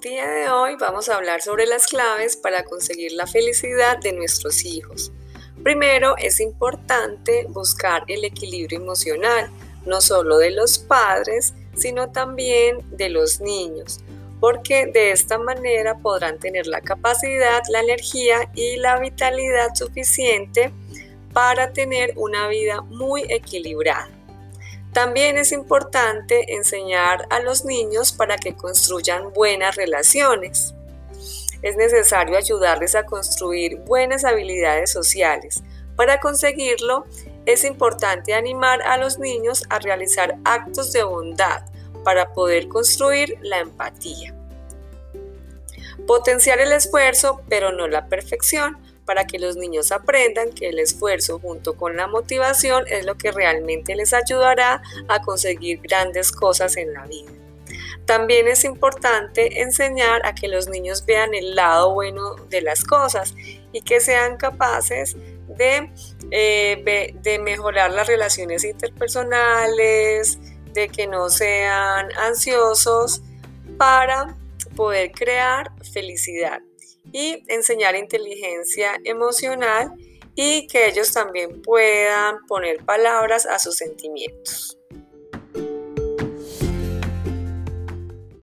día de hoy vamos a hablar sobre las claves para conseguir la felicidad de nuestros hijos. Primero es importante buscar el equilibrio emocional, no solo de los padres, sino también de los niños, porque de esta manera podrán tener la capacidad, la energía y la vitalidad suficiente para tener una vida muy equilibrada. También es importante enseñar a los niños para que construyan buenas relaciones. Es necesario ayudarles a construir buenas habilidades sociales. Para conseguirlo, es importante animar a los niños a realizar actos de bondad para poder construir la empatía. Potenciar el esfuerzo, pero no la perfección, para que los niños aprendan que el esfuerzo junto con la motivación es lo que realmente les ayudará a conseguir grandes cosas en la vida. También es importante enseñar a que los niños vean el lado bueno de las cosas y que sean capaces de, eh, de mejorar las relaciones interpersonales, de que no sean ansiosos para poder crear felicidad y enseñar inteligencia emocional y que ellos también puedan poner palabras a sus sentimientos.